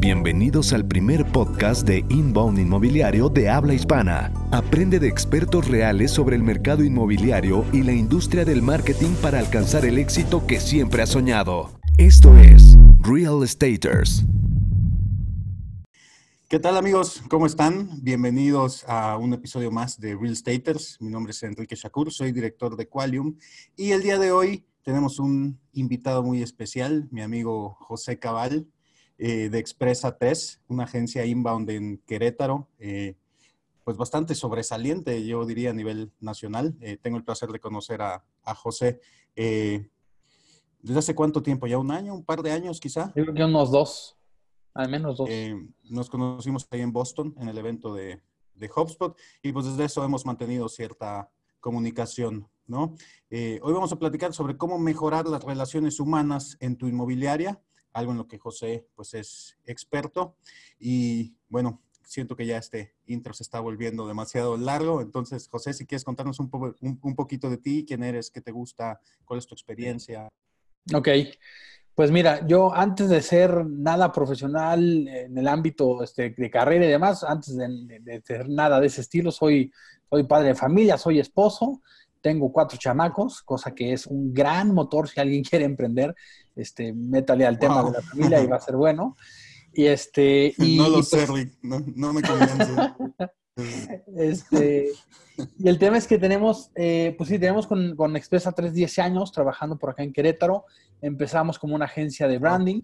Bienvenidos al primer podcast de Inbound Inmobiliario de habla hispana. Aprende de expertos reales sobre el mercado inmobiliario y la industria del marketing para alcanzar el éxito que siempre has soñado. Esto es Real Estaters. ¿Qué tal amigos? ¿Cómo están? Bienvenidos a un episodio más de Real Staters. Mi nombre es Enrique Shakur, soy director de Qualium y el día de hoy tenemos un invitado muy especial, mi amigo José Cabal eh, de Expresa 3, una agencia inbound en Querétaro, eh, pues bastante sobresaliente, yo diría a nivel nacional. Eh, tengo el placer de conocer a, a José. ¿Desde hace cuánto tiempo? ¿Ya un año? ¿Un par de años quizá? Yo creo que unos dos. Al menos dos. Eh, nos conocimos ahí en Boston, en el evento de, de HubSpot, y pues desde eso hemos mantenido cierta comunicación, ¿no? Eh, hoy vamos a platicar sobre cómo mejorar las relaciones humanas en tu inmobiliaria, algo en lo que José pues es experto. Y bueno, siento que ya este intro se está volviendo demasiado largo. Entonces, José, si quieres contarnos un, un, un poquito de ti, quién eres, qué te gusta, cuál es tu experiencia. Ok, pues mira, yo antes de ser nada profesional en el ámbito este, de carrera y demás, antes de, ser nada de ese estilo, soy, soy padre de familia, soy esposo, tengo cuatro chamacos, cosa que es un gran motor si alguien quiere emprender, este, métale al tema de la familia y va a ser bueno. Y este, y, no lo sé, pues Rick, no, no me convence. Este, y el tema es que tenemos, eh, pues sí, tenemos con, con Expresa 3, 10 años trabajando por acá en Querétaro. Empezamos como una agencia de branding.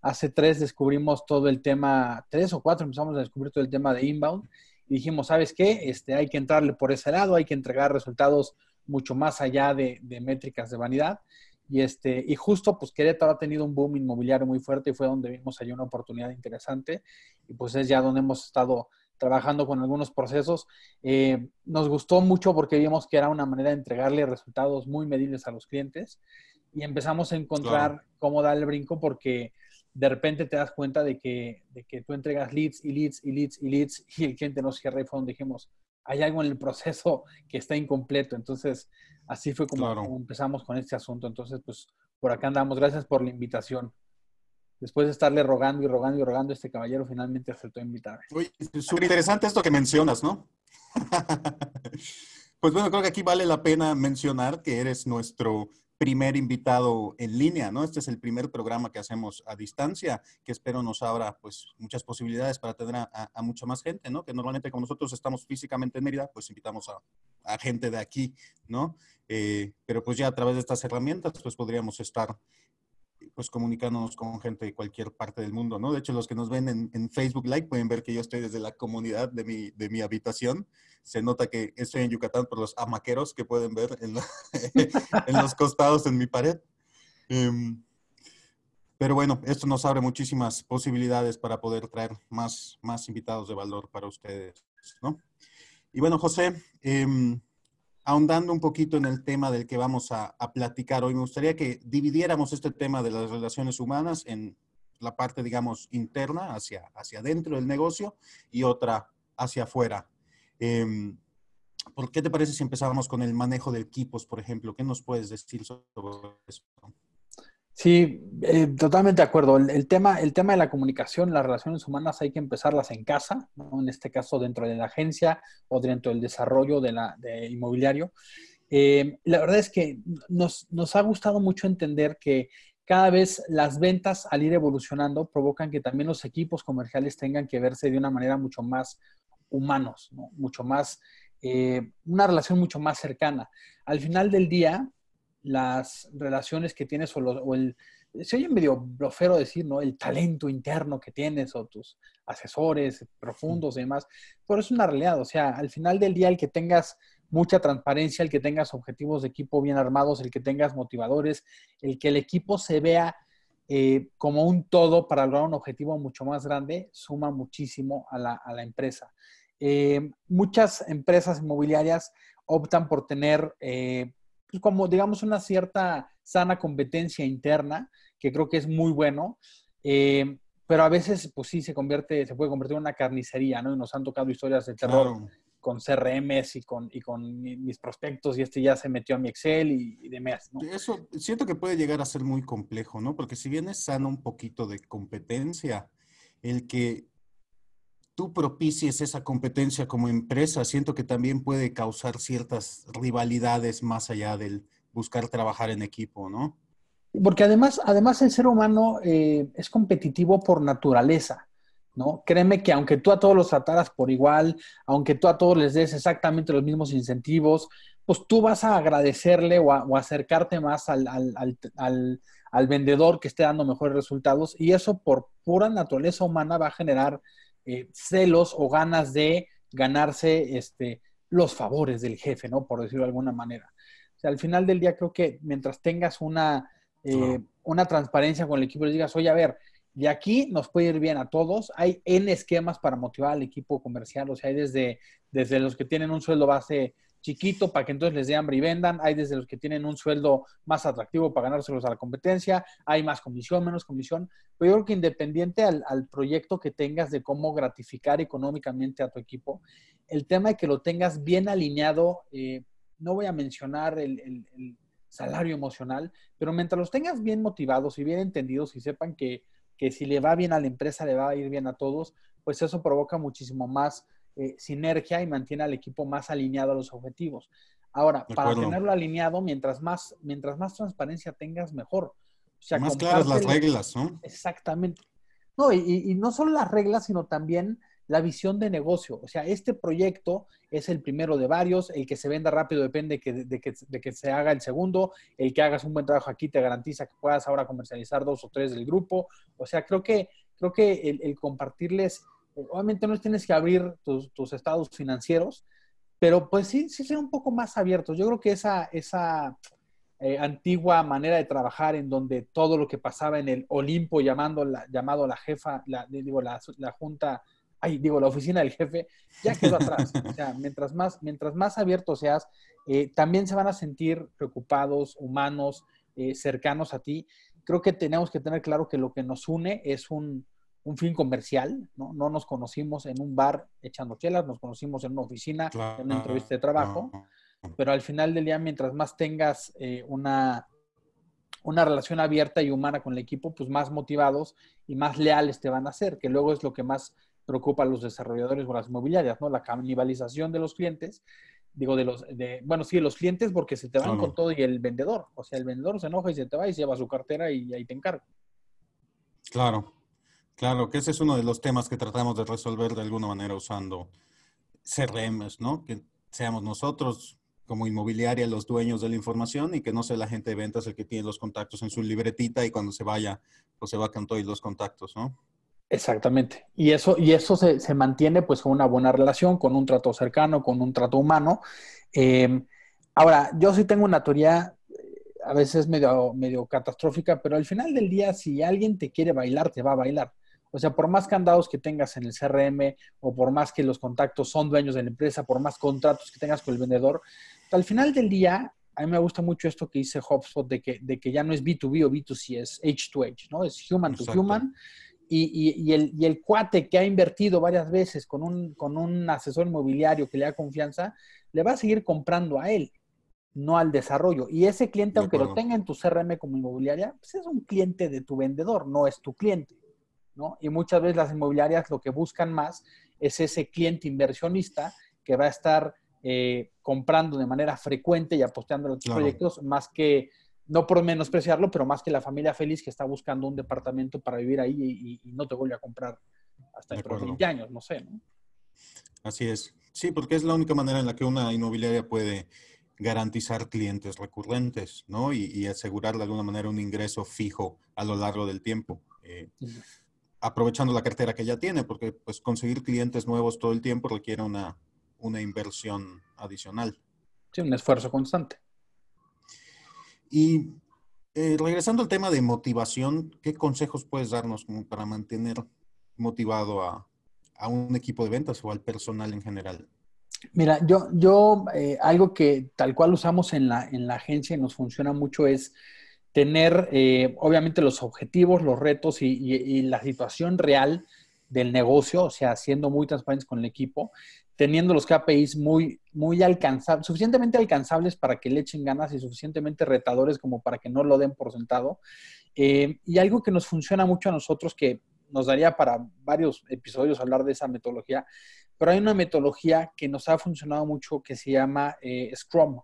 Hace tres descubrimos todo el tema, tres o cuatro empezamos a descubrir todo el tema de inbound. Y dijimos, ¿sabes qué? Este, hay que entrarle por ese lado, hay que entregar resultados mucho más allá de, de métricas de vanidad. Y, este, y justo, pues Querétaro ha tenido un boom inmobiliario muy fuerte y fue donde vimos ahí una oportunidad interesante. Y pues es ya donde hemos estado trabajando con algunos procesos. Eh, nos gustó mucho porque vimos que era una manera de entregarle resultados muy medibles a los clientes y empezamos a encontrar cómo dar el brinco porque de repente te das cuenta de que, de que tú entregas leads y leads y leads y leads y el cliente no cierra y fue donde dijimos, hay algo en el proceso que está incompleto. Entonces, así fue como, empezamos con este asunto. Entonces, pues por acá andamos. Gracias por la invitación después de estarle rogando y rogando y rogando, este caballero finalmente aceptó invitarme. Súper interesante esto que mencionas, ¿no? pues bueno, creo que aquí vale la pena mencionar que eres nuestro primer invitado en línea, ¿no? Este es el primer programa que hacemos a distancia, que espero nos abra pues muchas posibilidades para tener a, mucha más gente, ¿no? Que normalmente como nosotros estamos físicamente en Mérida, pues invitamos a, gente de aquí, ¿no? Eh, pero pues ya a través de estas herramientas, pues podríamos estar pues comunicándonos con gente de cualquier parte del mundo, ¿no? De hecho, los que nos ven en, Facebook Live pueden ver que yo estoy desde la comunidad de mi, de mi habitación. Se nota que estoy en Yucatán por los amaqueros que pueden ver en, en los costados en mi pared. Em, pero bueno, esto nos abre muchísimas posibilidades para poder traer más, más invitados de valor para ustedes, ¿no? Y bueno, José, eh, ahondando un poquito en el tema del que vamos a, platicar hoy, me gustaría que dividiéramos este tema de las relaciones humanas en la parte, digamos, interna, hacia, hacia adentro del negocio, y otra hacia afuera. Em, ¿Por qué te parece si empezamos con el manejo de equipos, por ejemplo? ¿Qué nos puedes decir sobre eso? Sí, eh, totalmente de acuerdo. El, tema, el tema de la comunicación, las relaciones humanas hay que empezarlas en casa, en este caso dentro de la agencia o dentro del desarrollo de la, inmobiliario. Eh, la verdad es que nos, nos, ha gustado mucho entender que cada vez las ventas al ir evolucionando provocan que también los equipos comerciales tengan que verse de una manera mucho más humanos, mucho más, eh, una relación mucho más cercana. Al final del día, las relaciones que tienes o, el, se oye medio blofero decir, ¿no? El talento interno que tienes o tus asesores profundos y demás, pero es una realidad, o sea, al final del día el que tengas mucha transparencia, el que tengas objetivos de equipo bien armados, el que tengas motivadores, el que el equipo se vea eh, como un todo para lograr un objetivo mucho más grande, suma muchísimo a la, empresa. Eh, muchas empresas inmobiliarias optan por tener eh, como digamos una cierta sana competencia interna, que creo que es muy bueno, eh, pero a veces pues sí se convierte, se puede convertir en una carnicería, ¿no? Y nos han tocado historias de terror con CRMs y con, y con mis prospectos y este ya se metió a mi Excel y, demás. ¿no? Eso siento que puede llegar a ser muy complejo, ¿no? Porque si bien es sano un poquito de competencia, el que tú propicies esa competencia como empresa, siento que también puede causar ciertas rivalidades más allá del buscar trabajar en equipo, ¿no? Porque además, además el ser humano eh, es competitivo por naturaleza. ¿no? Créeme que aunque tú a todos los trataras por igual, aunque tú a todos les des exactamente los mismos incentivos, pues tú vas a agradecerle o, acercarte más al, al, vendedor que esté dando mejores resultados y eso por pura naturaleza humana va a generar eh, celos o ganas de ganarse este, los favores del jefe, ¿no? Por decirlo de alguna manera. O sea, al final del día creo que mientras tengas una, eh, una transparencia con el equipo, les digas, oye, a ver, y aquí nos puede ir bien a todos. Hay N esquemas para motivar al equipo comercial. O sea, hay desde, desde los que tienen un sueldo base chiquito para que entonces les dé hambre y vendan. Hay desde los que tienen un sueldo más atractivo para ganárselos a la competencia. Hay más comisión, menos comisión. Pero yo creo que independiente al, proyecto que tengas de cómo gratificar económicamente a tu equipo, el tema de que lo tengas bien alineado, eh, no voy a mencionar el, el salario emocional, pero mientras los tengas bien motivados y bien entendidos y sepan que que si le va bien a la empresa, le va a ir bien a todos, pues eso provoca muchísimo más eh, sinergia y mantiene al equipo más alineado a los objetivos. Ahora, para tenerlo alineado, mientras más, mientras más transparencia tengas, mejor. O sea, más claras las reglas, ¿no? Exactamente. No, y, y, no solo las reglas, sino también la visión de negocio. O sea, este proyecto es el primero de varios, el que se venda rápido depende de, que, se haga el segundo, el que hagas un buen trabajo aquí te garantiza que puedas ahora comercializar dos o tres del grupo. O sea, creo que, creo que el, compartirles, obviamente no tienes que abrir tus, estados financieros, pero pues sí, sí ser un poco más abiertos. Yo creo que esa, esa eh, antigua manera de trabajar en donde todo lo que pasaba en el Olimpo llamando la, llamado la jefa, la, digo, la, la junta ay, digo, la oficina del jefe, ya quedó atrás. O sea, mientras más, mientras más abierto seas, eh, también se van a sentir preocupados, humanos, eh, cercanos a ti. Creo que tenemos que tener claro que lo que nos une es un, fin comercial, ¿no? No nos conocimos en un bar echando chelas, nos conocimos en una oficina, en una entrevista de trabajo, pero al final del día, mientras más tengas eh, una, una relación abierta y humana con el equipo, pues más motivados y más leales te van a hacer, que luego es lo que más preocupa a los desarrolladores o las inmobiliarias, ¿no? La canibalización de los clientes, digo, de los, de, bueno, sí, de los clientes porque se te van con todo y el vendedor, o sea, el vendedor se enoja y se te va y se lleva su cartera y ahí te encarga. Claro, claro, que ese es uno de los temas que tratamos de resolver de alguna manera usando CRMs, ¿no? Que seamos nosotros como inmobiliaria los dueños de la información y que no sea la gente de ventas el que tiene los contactos en su libretita y cuando se vaya, pues se va con todos los contactos, ¿no? Exactamente. Y eso, y eso se, se, mantiene pues con una buena relación, con un trato cercano, con un trato humano. Em, ahora, yo sí tengo una teoría eh, a veces medio, medio catastrófica, pero al final del día, si alguien te quiere bailar, te va a bailar. O sea, por más candados que tengas en el CRM o por más que los contactos son dueños de la empresa, por más contratos que tengas con el vendedor, al final del día, a mí me gusta mucho esto que dice HubSpot de que, de que ya no es B2B o B2C, es H2H, ¿no? Es human to human y, el, cuate que ha invertido varias veces con un, asesor inmobiliario que le da confianza, le va a seguir comprando a él, no al desarrollo. Y ese cliente, aunque lo tenga en tu CRM como inmobiliaria, pues es un cliente de tu vendedor, no es tu cliente. ¿No? Y muchas veces las inmobiliarias lo que buscan más es ese cliente inversionista que va a estar eh, comprando de manera frecuente y apostando en los proyectos, más que no por menospreciarlo, pero más que la familia feliz que está buscando un departamento para vivir ahí y, no te vuelve a comprar hasta dentro de 20 años, no sé, ¿no? Así es. Sí, porque es la única manera en la que una inmobiliaria puede garantizar clientes recurrentes, ¿no? Y, asegurar de alguna manera un ingreso fijo a lo largo del tiempo. Eh, aprovechando la cartera que ya tiene, porque pues conseguir clientes nuevos todo el tiempo requiere una, una inversión adicional. Sí, un esfuerzo constante. Y eh, regresando al tema de motivación, ¿qué consejos puedes darnos como para mantener motivado a, un equipo de ventas o al personal en general? Mira, yo, yo eh, algo que tal cual usamos en la, en la agencia y nos funciona mucho es tener, eh, obviamente, los objetivos, los retos y, la situación real del negocio, o sea, siendo muy transparentes con el equipo, teniendo los KPIs muy, muy alcanzables, suficientemente alcanzables para que le echen ganas y suficientemente retadores como para que no lo den por sentado. Eh, y algo que nos funciona mucho a nosotros, que nos daría para varios episodios hablar de esa metodología, pero hay una metodología que nos ha funcionado mucho que se llama eh, Scrum.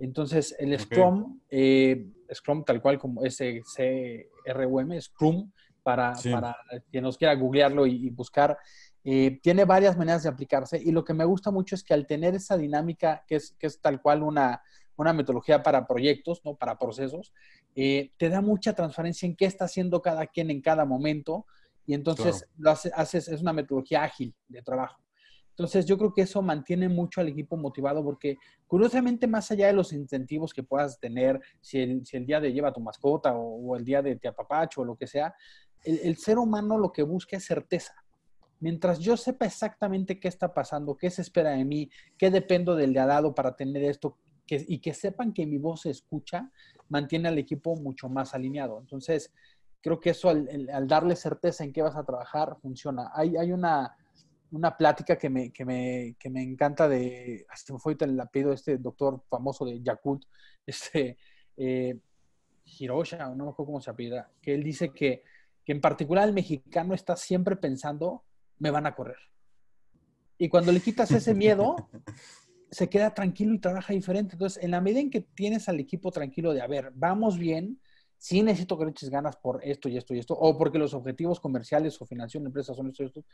Entonces, el Scrum, eh, Scrum tal cual como S-C-R-U-M, Scrum, para, para quien nos quiera googlearlo y, buscar, eh, tiene varias maneras de aplicarse y lo que me gusta mucho es que al tener esa dinámica, que es, que es tal cual una, una metodología para proyectos, ¿no? para procesos, te da mucha transparencia en qué está haciendo cada quien en cada momento y entonces lo haces, es una metodología ágil de trabajo. Entonces, yo creo que eso mantiene mucho al equipo motivado porque, curiosamente, más allá de los incentivos que puedas tener, si el, si el día de lleva tu mascota o, el día de te apapacho o lo que sea, el, ser humano lo que busca es certeza. Mientras yo sepa exactamente qué está pasando, qué se espera de mí, qué dependo del de al lado para tener esto, y que sepan que mi voz se escucha, mantiene al equipo mucho más alineado. Entonces, creo que eso al, al darle certeza en qué vas a trabajar funciona. Hay, hay una una plática que me, que me, que me encanta de, hasta fue el apellido de este doctor famoso de Yakult, este, eh, Hirosha, no me acuerdo cómo se apellida, que él dice que, que en particular el mexicano está siempre pensando, me van a correr. Y cuando le quitas ese miedo, se queda tranquilo y trabaja diferente. Entonces, en la medida en que tienes al equipo tranquilo de, a ver, vamos bien, sí necesito que le eches ganas por esto y esto y esto, o porque los objetivos comerciales o financieros de empresas son estos y estos,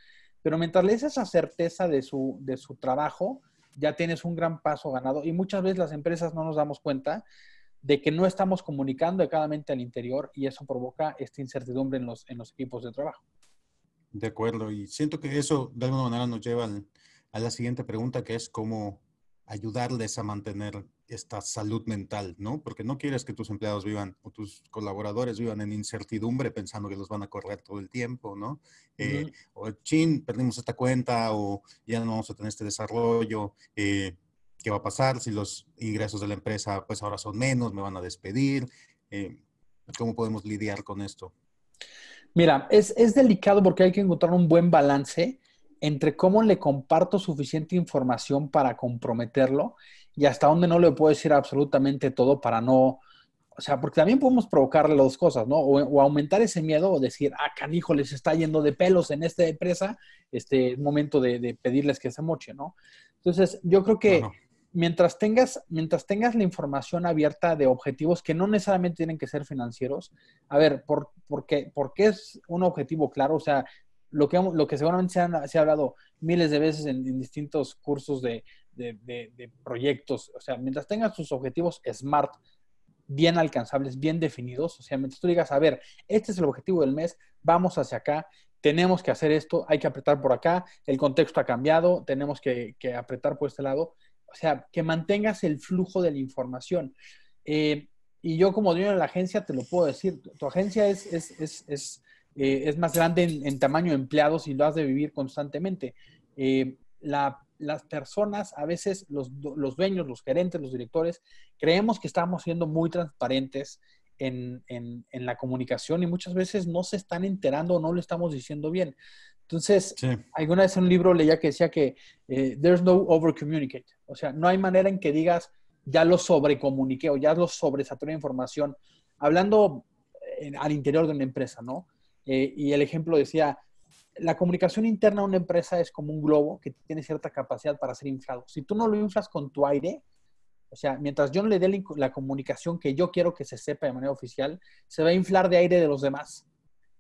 pero mientras le des esa certeza de su, de su trabajo, ya tienes un gran paso ganado. Y muchas veces las empresas no nos damos cuenta de que no estamos comunicando adecuadamente al interior y eso provoca esta incertidumbre en los, en los equipos de trabajo. De acuerdo, y siento que eso de alguna manera nos lleva a la siguiente pregunta, que es cómo ayudarles a mantener esta salud mental, ¿no? Porque no quieres que tus empleados vivan o tus colaboradores vivan en incertidumbre pensando que los van a correr todo el tiempo, ¿no? Eh, o, chin, perdimos esta cuenta o ya no vamos a tener este desarrollo. Eh, ¿Qué va a pasar si los ingresos de la empresa pues ahora son menos, me van a despedir? Eh, ¿Cómo podemos lidiar con esto? Mira, es, es delicado porque hay que encontrar un buen balance entre cómo le comparto suficiente información para comprometerlo y hasta dónde no le puedo decir absolutamente todo para no, o sea, porque también podemos provocarle las dos cosas, ¿no? O, aumentar ese miedo o decir, ah, canijo, les está yendo de pelos en esta empresa, este es momento de, pedirles que se moche, ¿no? Entonces, yo creo que mientras tengas, mientras tengas la información abierta de objetivos que no necesariamente tienen que ser financieros, a ver, ¿por, qué, es un objetivo claro? O sea, lo que, lo que seguramente se, se ha hablado miles de veces en distintos cursos de, de, proyectos. O sea, mientras tengas tus objetivos SMART bien alcanzables, bien definidos, o sea, mientras tú digas, a ver, este es el objetivo del mes, vamos hacia acá, tenemos que hacer esto, hay que apretar por acá, el contexto ha cambiado, tenemos que, apretar por este lado. O sea, que mantengas el flujo de la información. Eh, y yo como dueño de la agencia te lo puedo decir, tu, agencia es, es, es, eh, más grande en, tamaño de empleados y lo has de vivir constantemente. Eh, la las personas, a veces los, dueños, los gerentes, los directores, creemos que estamos siendo muy transparentes en, la comunicación y muchas veces no se están enterando o no lo estamos diciendo bien. Entonces, alguna vez en un libro leía que decía que eh, there's no over communicate. O sea, no hay manera en que digas ya lo sobrecomuniqué o ya lo sobresaturé de información, hablando eh, al interior de una empresa, ¿no? Eh, y el ejemplo decía, la comunicación interna de una empresa es como un globo que tiene cierta capacidad para ser inflado. Si tú no lo inflas con tu aire, o sea, mientras yo no le dé la comunicación que yo quiero que se sepa de manera oficial, se va a inflar de aire de los demás.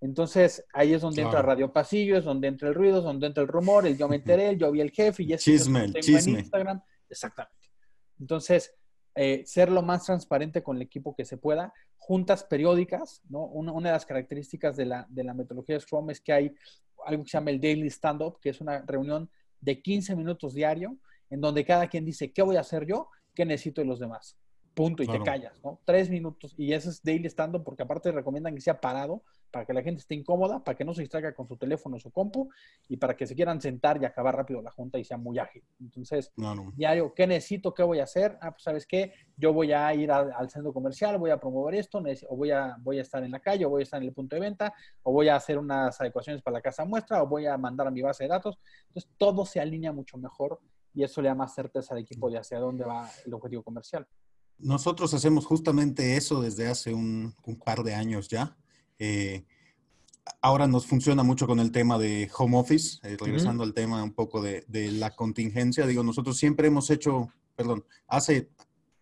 Entonces, ahí es donde entra Radio Pasillo, es donde entra el ruido, es donde entra el rumor, el yo me enteré, el yo vi el jefe y eso chisme, el chisme. en Instagram. Exactamente. Entonces, eh, ser lo más transparente con el equipo que se pueda, juntas periódicas, ¿no? Una, una de las características de la, de la metodología Scrum es que hay algo que se llama el Daily Stand-Up, que es una reunión de 15 minutos diario, en donde cada quien dice, ¿qué voy a hacer yo? ¿Qué necesito de los demás? punto, y te callas, ¿no? Tres minutos, y eso es daily stand porque aparte recomiendan que sea parado para que la gente esté incómoda, para que no se distraiga con su teléfono o su compu, y para que se quieran sentar y acabar rápido la junta y sea muy ágil. Entonces, diario, ¿qué necesito? ¿Qué voy a hacer? Ah, pues, ¿sabes qué? Yo voy a ir al, centro comercial, voy a promover esto, o voy a, voy a estar en la calle, o voy a estar en el punto de venta, o voy a hacer unas adecuaciones para la casa muestra, o voy a mandar a mi base de datos. Entonces, todo se alinea mucho mejor y eso le da más certeza al equipo de hacia dónde va el objetivo comercial. Nosotros hacemos justamente eso desde hace un, par de años ya. Eh, ahora nos funciona mucho con el tema de home office, eh, regresando al tema un poco de, de, la contingencia. Digo, nosotros siempre hemos hecho, perdón, hace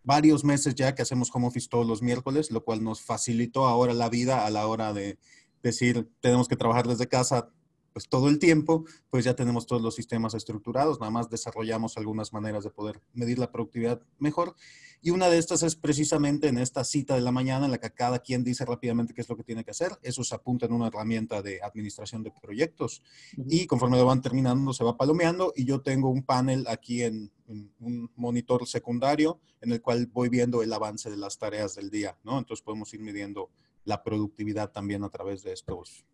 varios meses ya que hacemos home office todos los miércoles, lo cual nos facilitó ahora la vida a la hora de decir, tenemos que trabajar desde casa pues todo el tiempo, pues ya tenemos todos los sistemas estructurados, nada más desarrollamos algunas maneras de poder medir la productividad mejor. Y una de estas es precisamente en esta cita de la mañana en la que cada quien dice rápidamente qué es lo que tiene que hacer. Eso se apunta en una herramienta de administración de proyectos y conforme lo van terminando se va palomeando y yo tengo un panel aquí en, un monitor secundario en el cual voy viendo el avance de las tareas del día, ¿no? Entonces podemos ir midiendo la productividad también a través de estos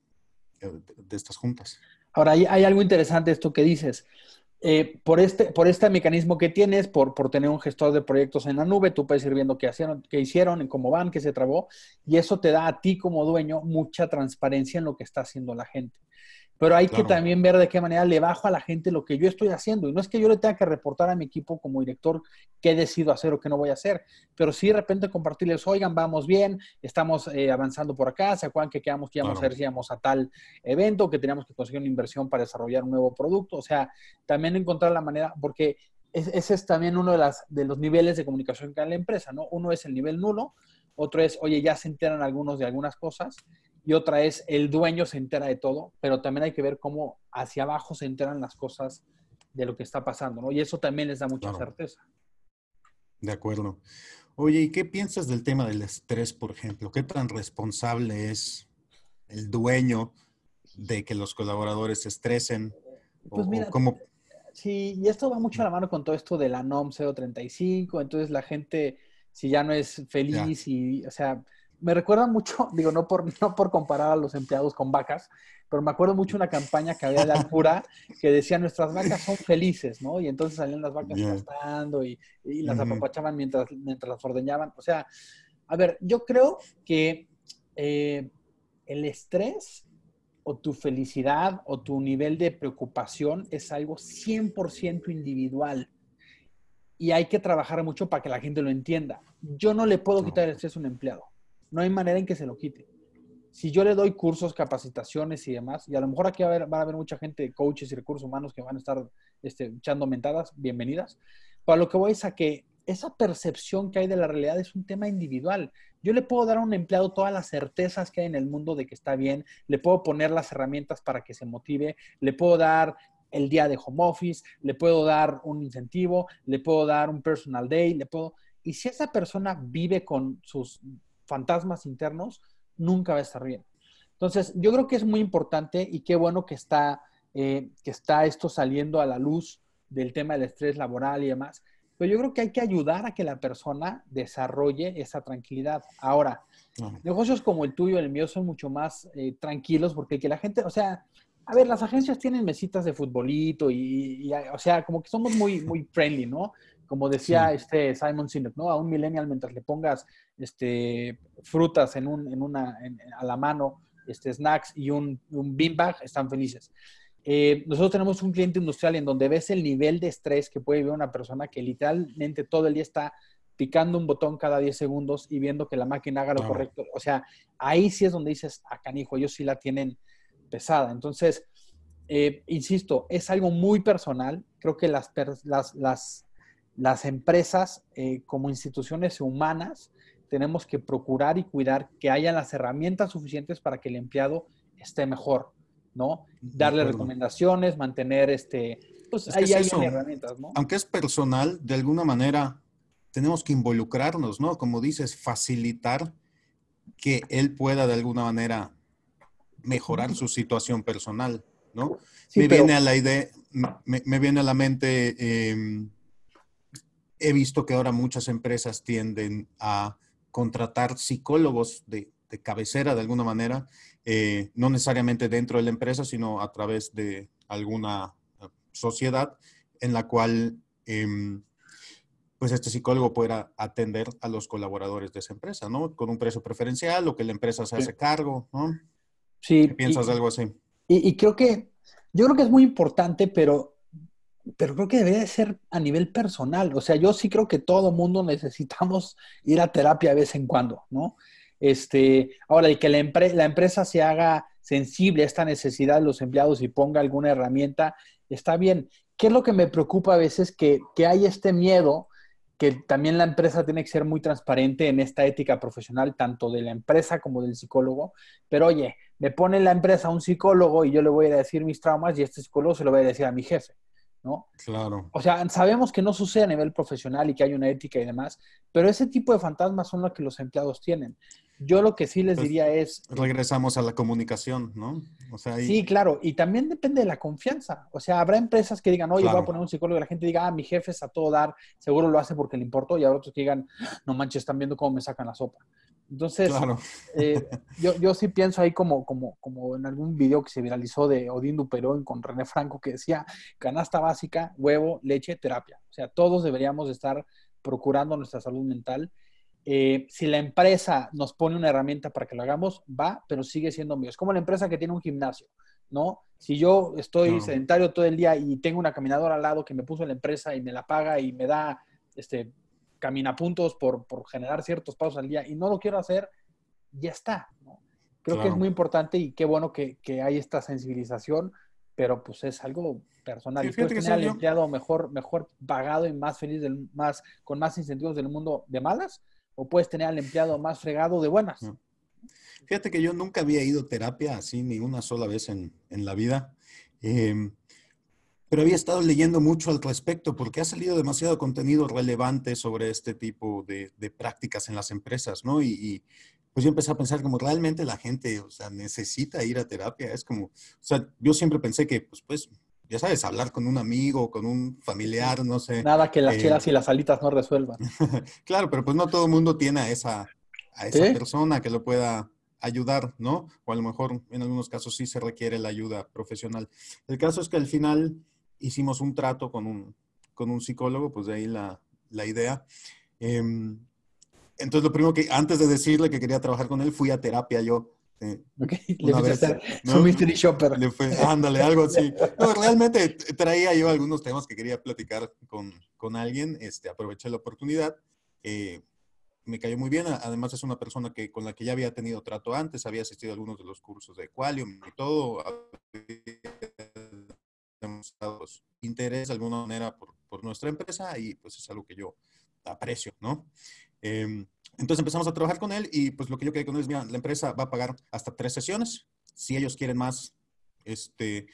de estas juntas. Ahora, hay, algo interesante esto que dices. Eh, por, este, por este mecanismo que tienes, por, por tener un gestor de proyectos en la nube, tú puedes ir viendo qué, hicieron, qué hicieron, cómo van, qué se trabó, y eso te da a ti como dueño mucha transparencia en lo que está haciendo la gente. Pero hay que también ver de qué manera le bajo a la gente lo que yo estoy haciendo. Y no es que yo le tenga que reportar a mi equipo como director qué decido hacer o qué no voy a hacer, pero sí de repente compartirles, oigan, vamos bien, estamos eh, avanzando por acá, se acuerdan que quedamos que íbamos a ver si íbamos a tal evento, que teníamos que conseguir una inversión para desarrollar un nuevo producto. O sea, también encontrar la manera, porque ese es también uno de, las, de los niveles de comunicación que hay en la empresa, ¿no? Uno es el nivel nulo, otro es, oye, ya se enteran algunos de algunas cosas, y otra es el dueño se entera de todo, pero también hay que ver cómo hacia abajo se enteran las cosas de lo que está pasando, ¿no? Y eso también les da mucha certeza. De acuerdo. Oye, ¿y qué piensas del tema del estrés, por ejemplo? ¿Qué tan responsable es el dueño de que los colaboradores se estresen? Pues mira, sí, y esto va mucho a la mano con todo esto de la NOM 035, entonces la gente, si ya no es feliz y, o sea, me recuerda mucho, digo, no por, no por comparar a los empleados con vacas, pero me acuerdo mucho una campaña que había de Alpura que decía nuestras vacas son felices, ¿no? Y entonces salían las vacas pastando y, las apapachaban mientras, mientras las ordeñaban. O sea, a ver, yo creo que eh, el estrés o tu felicidad o tu nivel de preocupación es algo 100% individual y hay que trabajar mucho para que la gente lo entienda. Yo no le puedo quitar el estrés a un empleado no hay manera en que se lo quite. Si yo le doy cursos, capacitaciones y demás, y a lo mejor aquí va a haber, mucha gente, coaches y recursos humanos que van a estar este, echando mentadas, bienvenidas. Para lo que voy es a que esa percepción que hay de la realidad es un tema individual. Yo le puedo dar a un empleado todas las certezas que hay en el mundo de que está bien, le puedo poner las herramientas para que se motive, le puedo dar el día de home office, le puedo dar un incentivo, le puedo dar un personal day, le puedo... Y si esa persona vive con sus fantasmas internos, nunca va a estar bien. Entonces, yo creo que es muy importante y qué bueno que está, eh, que está esto saliendo a la luz del tema del estrés laboral y demás. Pero yo creo que hay que ayudar a que la persona desarrolle esa tranquilidad. Ahora, negocios como el tuyo, el mío, son mucho más eh, tranquilos porque que la gente, o sea, a ver, las agencias tienen mesitas de futbolito y, o sea, como que somos muy, muy friendly, ¿no? Como decía este Simon Sinek, ¿no? A un millennial mientras le pongas este, frutas en, un, en una, a la mano, este, snacks y un, un beanbag, están felices. Eh, nosotros tenemos un cliente industrial en donde ves el nivel de estrés que puede vivir una persona que literalmente todo el día está picando un botón cada 10 segundos y viendo que la máquina haga lo correcto. O sea, ahí sí es donde dices, a ah, canijo, ellos sí la tienen pesada. Entonces, eh, insisto, es algo muy personal. Creo que las, las, las, las empresas eh, como instituciones humanas tenemos que procurar y cuidar que haya las herramientas suficientes para que el empleado esté mejor, ¿no? Darle recomendaciones, mantener este, pues ahí hay herramientas, ¿no? Aunque es personal, de alguna manera tenemos que involucrarnos, ¿no? Como dices, facilitar que él pueda de alguna manera mejorar su situación personal, ¿no? me viene a la idea, me, viene a la mente... Em, he visto que ahora muchas empresas tienden a contratar psicólogos de, cabecera de alguna manera, eh, no necesariamente dentro de la empresa, sino a través de alguna eh, sociedad en la cual em, pues este psicólogo pueda atender a los colaboradores de esa empresa, ¿no? Con un precio preferencial o que la empresa se hace cargo, ¿no? Sí. piensas de algo así? Y, creo que, yo creo que es muy importante, pero, pero creo que debería ser a nivel personal. O sea, yo sí creo que todo mundo necesitamos ir a terapia de vez en cuando, ¿no? Este, ahora, y que la, la empresa se haga sensible a esta necesidad de los empleados y ponga alguna herramienta, está bien. ¿Qué es lo que me preocupa a veces? Que, que hay este miedo que también la empresa tiene que ser muy transparente en esta ética profesional, tanto de la empresa como del psicólogo. Pero oye, me pone la empresa un psicólogo y yo le voy a decir mis traumas y este psicólogo se lo voy a decir a mi jefe, ¿no? Claro. O sea, sabemos que no sucede a nivel profesional y que hay una ética y demás, pero ese tipo de fantasmas son los que los empleados tienen. Yo lo que sí les pues, diría es... Regresamos a la comunicación, ¿no? O sea, Sí, claro, y también depende de la confianza. O sea, habrá empresas que digan, oye, voy a poner un psicólogo y la gente diga, ah, mi jefe es a todo dar, seguro lo hace porque le importó, y habrá otros que digan, no manches, están viendo cómo me sacan la sopa. Entonces, eh, yo, yo, sí pienso ahí como, como, como en algún video que se viralizó de Odín Duperón con René Franco que decía, canasta básica, huevo, leche, terapia. O sea, todos deberíamos estar procurando nuestra salud mental eh, si la empresa nos pone una herramienta para que lo hagamos, va, pero sigue siendo mío. Es como la empresa que tiene un gimnasio, ¿no? Si yo estoy sedentario todo el día y tengo una caminadora al lado que me puso la empresa y me la paga y me da este caminapuntos por, por generar ciertos pasos al día y no lo quiero hacer, ya está, ¿no? Creo que es muy importante y qué bueno que, que, hay esta sensibilización, pero pues es algo personal. y puedes tener al empleado mejor, mejor pagado y más feliz, del, más, con más incentivos del mundo de malas, o puedes tener al empleado más fregado de buenas. Fíjate que yo nunca había ido a terapia así ni una sola vez en, la vida. Em, pero había estado leyendo mucho al respecto porque ha salido demasiado contenido relevante sobre este tipo de, prácticas en las empresas, ¿no? Y, pues yo empecé a pensar como realmente la gente, o sea, necesita ir a terapia. Es como, o sea, yo siempre pensé que, pues, pues ya sabes, hablar con un amigo, con un familiar, no sé. Nada que las eh, y las alitas no resuelvan. claro, pero pues no todo el mundo tiene a esa, a esa persona que lo pueda ayudar, ¿no? O a lo mejor en algunos casos sí se requiere la ayuda profesional. El caso es que al final hicimos un trato con un, con un psicólogo, pues de ahí la, la idea. Em, entonces, lo primero que, antes de decirle que quería trabajar con él, fui a terapia yo este, le una vez, su mystery shopper. ándale, algo así. No, realmente traía yo algunos temas que quería platicar con, con alguien. Este, aproveché la oportunidad. Eh, me cayó muy bien. Además, es una persona que, con la que ya había tenido trato antes, había asistido a algunos de los cursos de Qualium y todo. Interés de alguna manera por, por, nuestra empresa y pues es algo que yo aprecio, ¿no? Eh, entonces empezamos a trabajar con él y pues lo que yo quería con él es, mira, la empresa va a pagar hasta tres sesiones. Si ellos quieren más, este,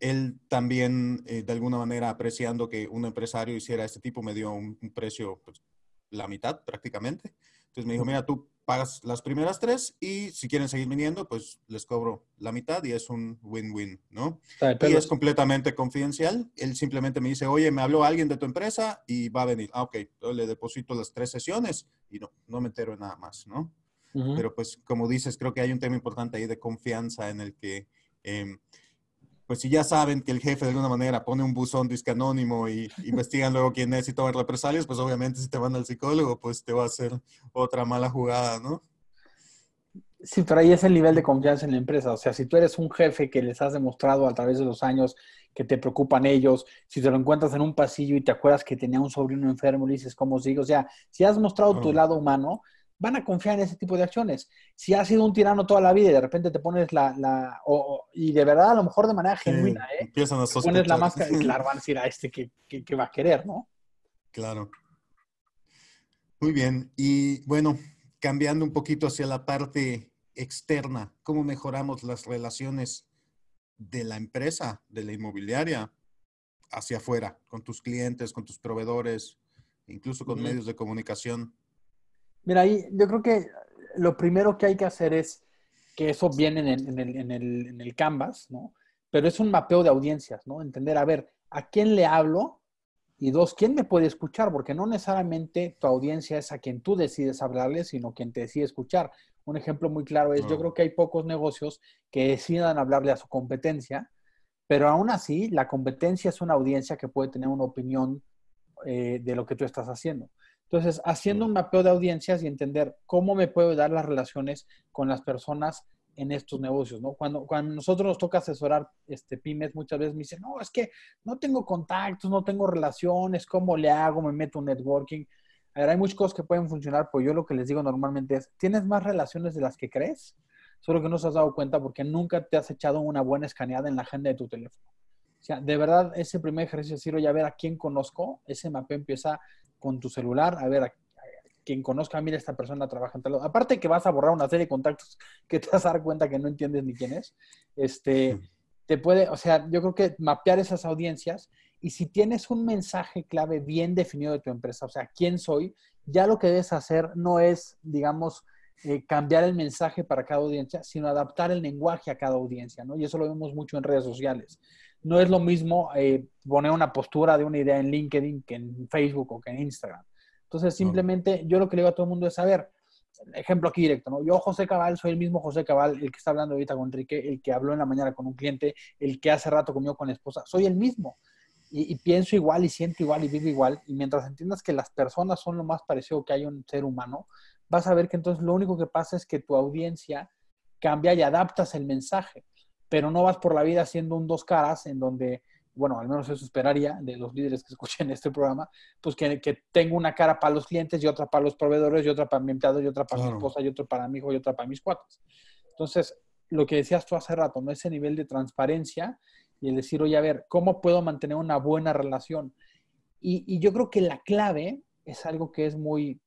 él también eh, de alguna manera apreciando que un empresario hiciera este tipo, me dio un, precio, pues, la mitad prácticamente. Entonces me dijo, mira, tú pagas las primeras tres y si quieren seguir viniendo, pues les cobro la mitad y es un win-win, ¿no? Y es completamente confidencial. Él simplemente me dice, oye, me habló alguien de tu empresa y va a venir. Ah, ok, le deposito las tres sesiones y no, no me entero nada más, ¿no? Pero pues como dices, creo que hay un tema importante ahí de confianza en el que... Em, pues si ya saben que el jefe de alguna manera pone un buzón disque anónimo y investigan luego quién es y toman represalias, pues obviamente si te van al psicólogo, pues te va a hacer otra mala jugada, ¿no? Sí, pero ahí es el nivel de confianza en la empresa. O sea, si tú eres un jefe que les has demostrado a través de los años que te preocupan ellos, si te lo encuentras en un pasillo y te acuerdas que tenía un sobrino enfermo y dices, ¿cómo sigue? O sea, si has mostrado tu lado humano, van a confiar en ese tipo de acciones. Si has sido un tirano toda la vida y de repente te pones la, la y de verdad a lo mejor de manera genuina, ¿eh? Empiezan a Pones la máscara y claro, van a decir a este que, que, va a querer, ¿no? Claro. Muy bien. Y bueno, cambiando un poquito hacia la parte externa, ¿cómo mejoramos las relaciones de la empresa, de la inmobiliaria, hacia afuera, con tus clientes, con tus proveedores, incluso con medios de comunicación? Mira, ahí yo creo que lo primero que hay que hacer es que eso viene en el, en el, en el, en el Canvas, ¿no? Pero es un mapeo de audiencias, ¿no? Entender, a ver, ¿a quién le hablo Y dos, ¿quién me puede escuchar? Porque no necesariamente tu audiencia es a quien tú decides hablarle, sino quien te decide escuchar. Un ejemplo muy claro es, yo creo que hay pocos negocios que decidan hablarle a su competencia, pero aún así la competencia es una audiencia que puede tener una opinión eh, de lo que tú estás haciendo. Entonces, haciendo un mapeo de audiencias y entender cómo me puedo dar las relaciones con las personas en estos negocios, ¿no? Cuando, cuando nosotros nos toca asesorar este, pymes, muchas veces me dicen, no, es que no tengo contactos, no tengo relaciones, ¿cómo le hago? Me meto en networking. A ver, hay muchas cosas que pueden funcionar, pues yo lo que les digo normalmente es, ¿tienes más relaciones de las que crees? Solo que no se has dado cuenta porque nunca te has echado una buena escaneada en la agenda de tu teléfono. O sea, de verdad, ese primer ejercicio es decir, oye, a ver a quién conozco, ese mapeo empieza con tu celular, a ver a quien conozca, mira, esta persona trabaja en tal Aparte que vas a borrar una serie de contactos que te vas a dar cuenta que no entiendes ni quién es, este, te puede, o sea, yo creo que mapear esas audiencias y si tienes un mensaje clave bien definido de tu empresa, o sea, quién soy, ya lo que debes hacer no es, digamos, eh, cambiar el mensaje para cada audiencia, sino adaptar el lenguaje a cada audiencia, ¿no? Y eso lo vemos mucho en redes sociales. No es lo mismo eh, poner una postura de una idea en LinkedIn que en Facebook o que en Instagram. Entonces, simplemente yo lo que le digo a todo el mundo es, saber, ejemplo aquí directo, ¿no? Yo, José Cabal, soy el mismo José Cabal, el que está hablando ahorita con Enrique, el que habló en la mañana con un cliente, el que hace rato comió con la esposa, soy el mismo. Y, pienso igual y siento igual y vivo igual. Y mientras entiendas que las personas son lo más parecido que hay un ser humano, vas a ver que entonces lo único que pasa es que tu audiencia cambia y adaptas el mensaje, pero no vas por la vida haciendo un dos caras en donde bueno, al menos eso esperaría de los líderes que escuchen este programa, pues que, que tengo una cara para los clientes y otra para los proveedores y otra para mi empleado y otra para mi esposa y otra para mi hijo y otra para mis cuates. Entonces, lo que decías tú hace rato, ¿no? Ese nivel de transparencia y el decir, oye, a ver, ¿cómo puedo mantener una buena relación? Y, y yo creo que la clave es algo que es muy,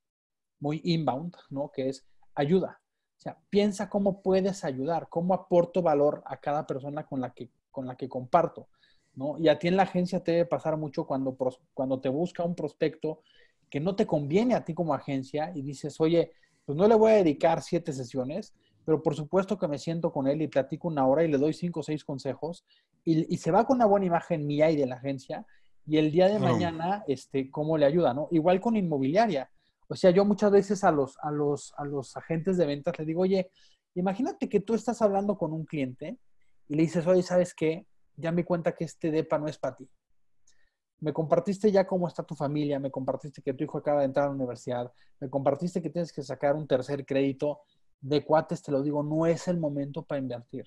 muy inbound, ¿no? Que es ayuda. Sea, piensa cómo puedes ayudar, cómo aporto valor a cada persona con la que, con la que comparto. ¿no? Y a ti en la agencia te debe pasar mucho cuando, cuando te busca un prospecto que no te conviene a ti como agencia y dices, oye, pues no le voy a dedicar siete sesiones, pero por supuesto que me siento con él y platico una hora y le doy cinco o seis consejos y, se va con una buena imagen mía y de la agencia y el día de mañana, este, ¿cómo le ayuda? ¿no? Igual con inmobiliaria. O sea, yo muchas veces a los, a los, a los agentes de ventas les digo, oye, imagínate que tú estás hablando con un cliente y le dices, oye, ¿sabes qué? ya me cuenta que este DEPA no es para ti. Me compartiste ya cómo está tu familia, me compartiste que tu hijo acaba de entrar a la universidad, me compartiste que tienes que sacar un tercer crédito. De cuates, te lo digo, no es el momento para invertir.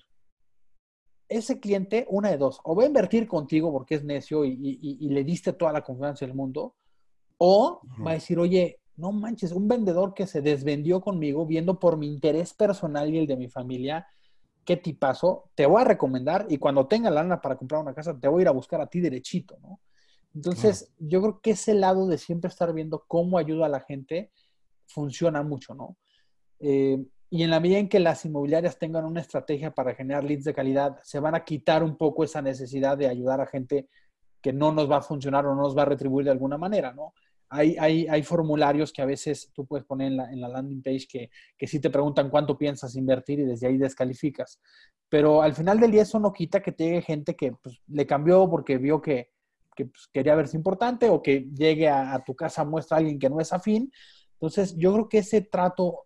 Ese cliente, una de dos, o va a invertir contigo porque es necio y, le diste toda la confianza del mundo, o va a decir, oye, no manches, un vendedor que se desvendió conmigo viendo por mi interés personal y el de mi familia, qué tipazo, te voy a recomendar y cuando tenga lana para comprar una casa, te voy a ir a buscar a ti derechito, ¿no? Entonces, yo creo que ese lado de siempre estar viendo cómo ayuda a la gente funciona mucho, ¿no? Eh, y en la medida en que las inmobiliarias tengan una estrategia para generar leads de calidad, se van a quitar un poco esa necesidad de ayudar a gente que no nos va a funcionar o no nos va a retribuir de alguna manera, ¿no? Hay, hay, hay, formularios que a veces tú puedes poner en la, en la landing page que, que sí te preguntan cuánto piensas invertir y desde ahí descalificas. Pero al final del día eso no quita que te llegue gente que pues, le cambió porque vio que, que pues, quería verse importante o que llegue a, tu casa muestra a alguien que no es afín. Entonces yo creo que ese trato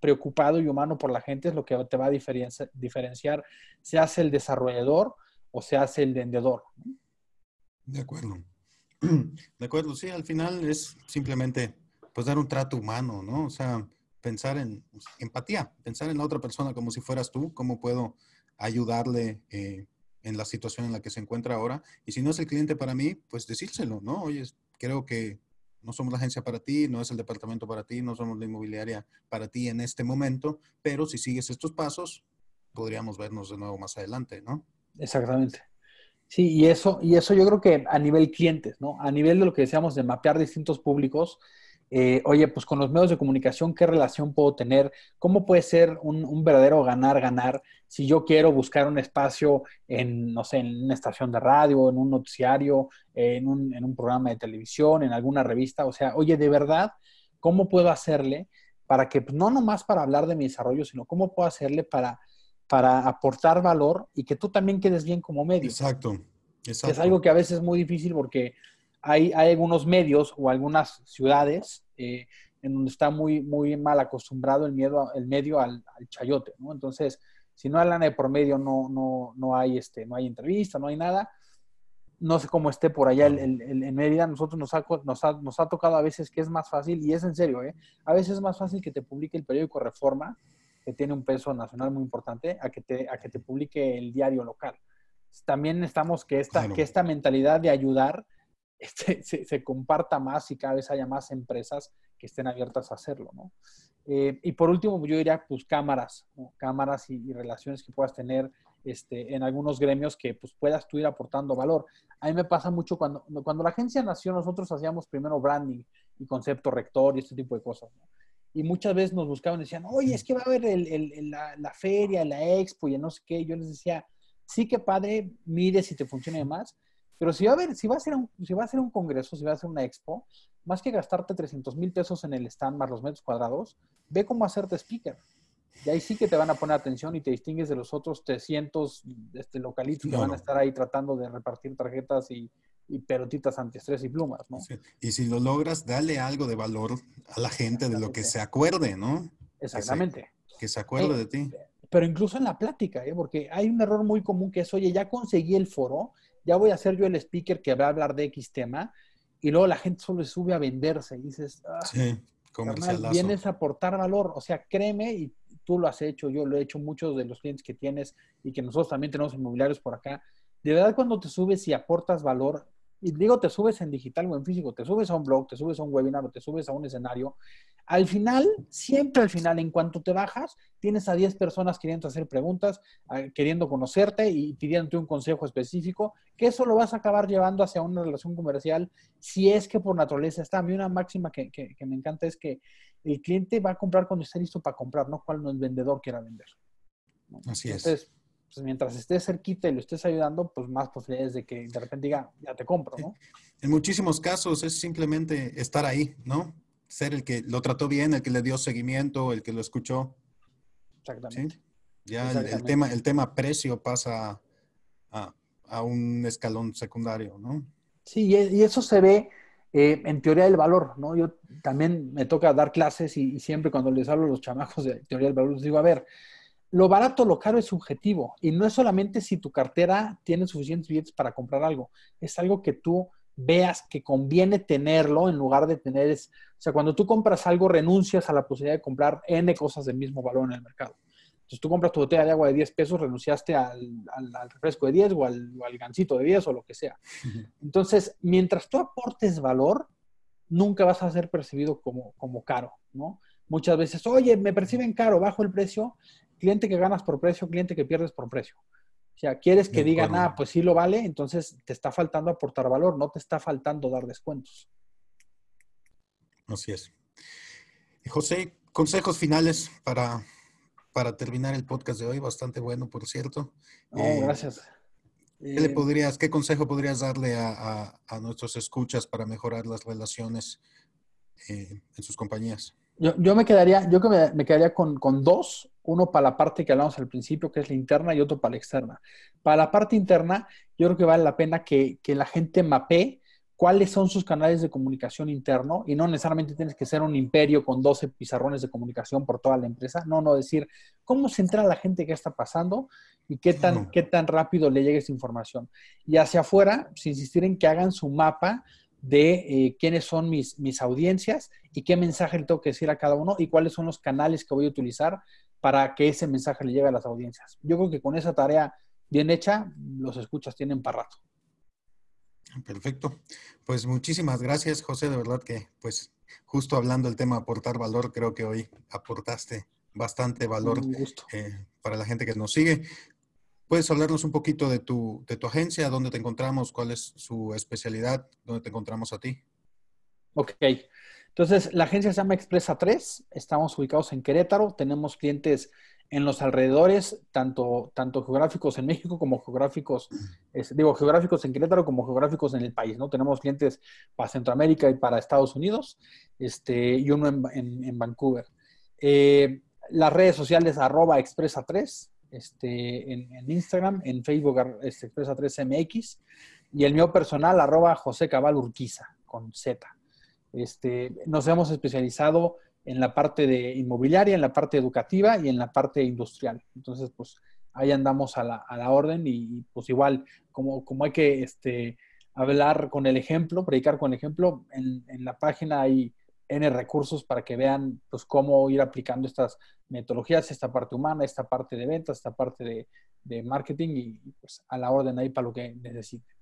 preocupado y humano por la gente es lo que te va a diferenciar, diferenciar se hace el desarrollador o se hace el vendedor. De acuerdo. De acuerdo, sí, al final es simplemente pues dar un trato humano, ¿no? O sea, pensar en pues, empatía, pensar en la otra persona como si fueras tú, cómo puedo ayudarle eh, en la situación en la que se encuentra ahora. Y si no es el cliente para mí, pues decírselo, ¿no? Oye, creo que no somos la agencia para ti, no es el departamento para ti, no somos la inmobiliaria para ti en este momento, pero si sigues estos pasos, podríamos vernos de nuevo más adelante, ¿no? Exactamente. Sí, y eso, y eso yo creo que a nivel clientes, ¿no? A nivel de lo que decíamos de mapear distintos públicos, eh, oye, pues con los medios de comunicación, ¿qué relación puedo tener? ¿Cómo puede ser un, verdadero ganar-ganar si yo quiero buscar un espacio en, no sé, en una estación de radio, en un noticiario, en un, en un programa de televisión, en alguna revista? O sea, oye, de verdad, ¿cómo puedo hacerle para que, pues, no nomás para hablar de mi desarrollo, sino cómo puedo hacerle para para aportar valor y que tú también quedes bien como medio. Exacto, exacto. Es algo que a veces es muy difícil porque hay, hay algunos medios o algunas ciudades eh, en donde está muy, muy mal acostumbrado el, miedo, el medio al, chayote, ¿no? Entonces, si no hay lana de por medio, no, no, no, hay, este, no hay entrevista, no hay nada. No sé cómo esté por allá el, el, en Mérida. Nosotros nos ha, nos, ha, nos ha, tocado a veces que es más fácil, y es en serio, ¿eh? a veces es más fácil que te publique el periódico Reforma, que tiene un peso nacional muy importante, a que te, a que te publique el diario local. También necesitamos que esta, que esta mentalidad de ayudar este, se, comparta más y cada vez haya más empresas que estén abiertas a hacerlo, ¿no? Eh, y por último, yo diría, pues cámaras, cámaras y, relaciones que puedas tener este, en algunos gremios que pues, puedas tú ir aportando valor. A mí me pasa mucho cuando, cuando la agencia nació, nosotros hacíamos primero branding y concepto rector y este tipo de cosas. Y muchas veces nos buscaban y decían, oye, es que va a haber la, la, feria, la expo y no sé qué. Yo les decía, sí que padre, mire si te funciona más, pero si va a haber, si va a ser un, si va a ser un congreso, si va a ser una expo, más que gastarte 300 mil pesos en el stand más los metros cuadrados, ve cómo hacerte speaker. Y ahí sí que te van a poner atención y te distingues de los otros 300 este, localitos que van a estar ahí tratando de repartir tarjetas y, y pelotitas antiestrés y plumas, ¿no? Y si lo logras, dale algo de valor a la gente de lo que se acuerde, ¿no? Exactamente. Que se, acuerde de ti. Pero incluso en la plática, ¿eh? porque hay un error muy común que es, oye, ya conseguí el foro, ya voy a ser yo el speaker que va a hablar de X tema, y luego la gente solo se sube a venderse y dices, ah, sí, vienes a aportar valor, o sea, créeme, y tú lo has hecho, yo lo he hecho, muchos de los clientes que tienes y que nosotros también tenemos inmobiliarios por acá, de verdad cuando te subes y aportas valor, y digo, te subes en digital o en físico, te subes a un blog, te subes a un webinar o te subes a un escenario, al final, siempre al final, en cuanto te bajas, tienes a 10 personas queriendo hacer preguntas, queriendo conocerte y pidiéndote un consejo específico, que eso lo vas a acabar llevando hacia una relación comercial si es que por naturaleza está. A mí una máxima que, me encanta es que el cliente va a comprar cuando esté listo para comprar, no cuando el vendedor quiera vender. Así es pues mientras estés cerquita y lo estés ayudando, pues más posibilidades de que de repente diga, ya te compro, ¿no? En muchísimos casos es simplemente estar ahí, ¿no? Ser el que lo trató bien, el que le dio seguimiento, el que lo escuchó. Exactamente. Ya El, tema, el tema precio pasa a, a, un escalón secundario, ¿no? Sí, y eso se ve eh, en teoría del valor, ¿no? Yo también me toca dar clases y, y, siempre cuando les hablo a los chamacos de teoría del valor, les digo, a ver, lo barato, lo caro es subjetivo y no es solamente si tu cartera tiene suficientes billetes para comprar algo, es algo que tú veas que conviene tenerlo en lugar de tener, es, o sea, cuando tú compras algo renuncias a la posibilidad de comprar N cosas del mismo valor en el mercado. Entonces tú compras tu botella de agua de 10 pesos, renunciaste al, refresco de 10 o al, al, gancito de 10 o lo que sea. Entonces, mientras tú aportes valor, nunca vas a ser percibido como, como caro, ¿no? Muchas veces, oye, me perciben caro, bajo el precio, cliente que ganas por precio, cliente que pierdes por precio. O sea, quieres que digan, ah, pues sí lo vale, entonces te está faltando aportar valor, no te está faltando dar descuentos. Así es. José, consejos finales para, para terminar el podcast de hoy, bastante bueno, por cierto. Eh, gracias. ¿Qué le eh, podrías, qué consejo podrías darle a, nuestros escuchas para mejorar las relaciones eh, en sus compañías? Yo, me quedaría, yo me, me quedaría con, con, dos, uno para la parte que hablamos al principio, que es la interna, y otro para la externa. Para la parte interna, yo creo que vale la pena que, que la gente mapee cuáles son sus canales de comunicación interno y no necesariamente tienes que ser un imperio con 12 pizarrones de comunicación por toda la empresa. No, no, decir cómo se entera la gente qué está pasando y qué tan, qué tan rápido le llega esa información. Y hacia afuera, pues, insistir en que hagan su mapa de eh, quiénes son mis, mis audiencias y qué mensaje le tengo que decir a cada uno y cuáles son los canales que voy a utilizar para que ese mensaje le llegue a las audiencias. Yo creo que con esa tarea bien hecha, los escuchas tienen para rato. Perfecto. Pues muchísimas gracias, José. De verdad que, pues, justo hablando del tema aportar valor, creo que hoy aportaste bastante valor eh, para la gente que nos sigue. ¿Puedes hablarnos un poquito de tu, de tu agencia, dónde te encontramos, cuál es su especialidad, dónde te encontramos a ti? Ok. Entonces, la agencia se llama Expresa 3, estamos ubicados en Querétaro, tenemos clientes en los alrededores, tanto, tanto geográficos en México como geográficos, digo, geográficos en Querétaro como geográficos en el país, ¿no? Tenemos clientes para Centroamérica y para Estados Unidos, este, y uno en, Vancouver. Eh, las redes sociales arroba expresa 3, este, en, Instagram, en Facebook este, Expresa 3MX. y el mío personal, arroba José Cabal Urquiza, con Z. Este, nos hemos especializado en la parte de inmobiliaria, en la parte educativa y en la parte industrial. Entonces, pues ahí andamos a la, a la orden y, pues igual, como, como hay que este, hablar con el ejemplo, predicar con el ejemplo, en, en la página hay N recursos para que vean pues cómo ir aplicando estas metodologías, esta parte humana, esta parte de ventas, esta parte de, de marketing y pues a la orden ahí para lo que necesiten.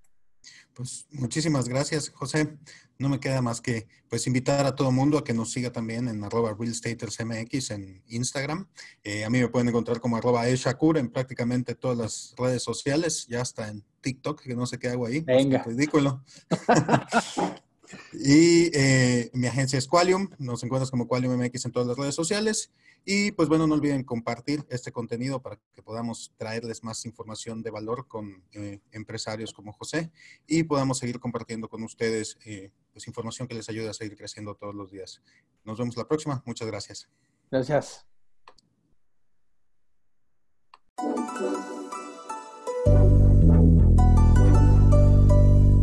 Pues muchísimas gracias, José. No me queda más que pues invitar a todo mundo a que nos siga también en arroba realstatersmx en Instagram. Eh, a mí me pueden encontrar como arroba eshakur en prácticamente todas las redes sociales, ya hasta en TikTok, que no sé qué hago ahí. Venga. ridículo. y eh, mi agencia es Qualium, nos encuentras como Qualium MX en todas las redes sociales. Y pues bueno, no olviden compartir este contenido para que podamos traerles más información de valor con eh, empresarios como José y podamos seguir compartiendo con ustedes eh, pues información que les ayude a seguir creciendo todos los días. Nos vemos la próxima. Muchas gracias. Gracias.